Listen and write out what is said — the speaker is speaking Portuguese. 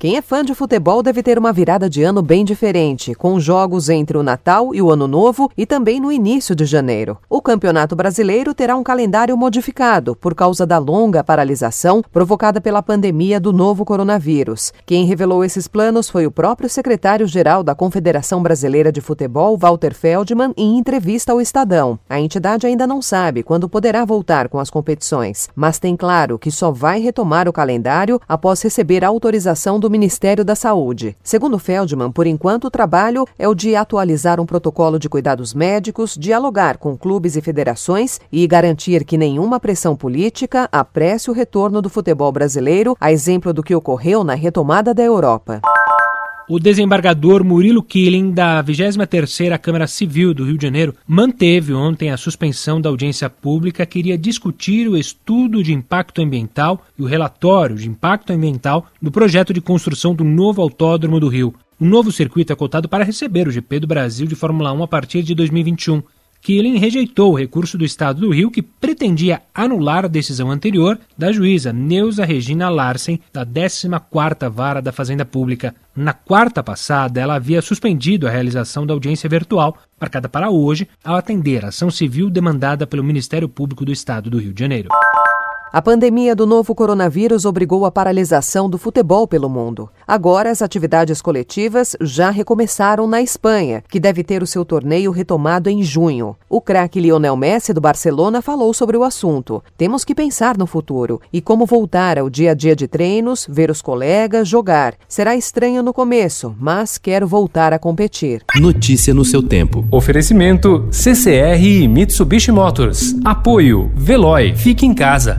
Quem é fã de futebol deve ter uma virada de ano bem diferente, com jogos entre o Natal e o Ano Novo e também no início de janeiro. O Campeonato Brasileiro terá um calendário modificado por causa da longa paralisação provocada pela pandemia do novo coronavírus. Quem revelou esses planos foi o próprio secretário-geral da Confederação Brasileira de Futebol, Walter Feldman, em entrevista ao Estadão. A entidade ainda não sabe quando poderá voltar com as competições, mas tem claro que só vai retomar o calendário após receber a autorização do Ministério da Saúde. Segundo Feldman, por enquanto o trabalho é o de atualizar um protocolo de cuidados médicos, dialogar com clubes e federações e garantir que nenhuma pressão política apresse o retorno do futebol brasileiro, a exemplo do que ocorreu na retomada da Europa. O desembargador Murilo Killing, da 23ª Câmara Civil do Rio de Janeiro, manteve ontem a suspensão da audiência pública que iria discutir o estudo de impacto ambiental e o relatório de impacto ambiental do projeto de construção do novo autódromo do Rio. O novo circuito é cotado para receber o GP do Brasil de Fórmula 1 a partir de 2021. Killing rejeitou o recurso do Estado do Rio que pretendia anular a decisão anterior da juíza Neuza Regina Larsen, da 14ª Vara da Fazenda Pública. Na quarta passada, ela havia suspendido a realização da audiência virtual, marcada para hoje, ao atender a ação civil demandada pelo Ministério Público do Estado do Rio de Janeiro. A pandemia do novo coronavírus obrigou a paralisação do futebol pelo mundo. Agora, as atividades coletivas já recomeçaram na Espanha, que deve ter o seu torneio retomado em junho. O craque Lionel Messi do Barcelona falou sobre o assunto. Temos que pensar no futuro e como voltar ao dia a dia de treinos, ver os colegas, jogar. Será estranho no começo, mas quero voltar a competir. Notícia no seu tempo. Oferecimento CCR e Mitsubishi Motors. Apoio Veloy. Fique em casa.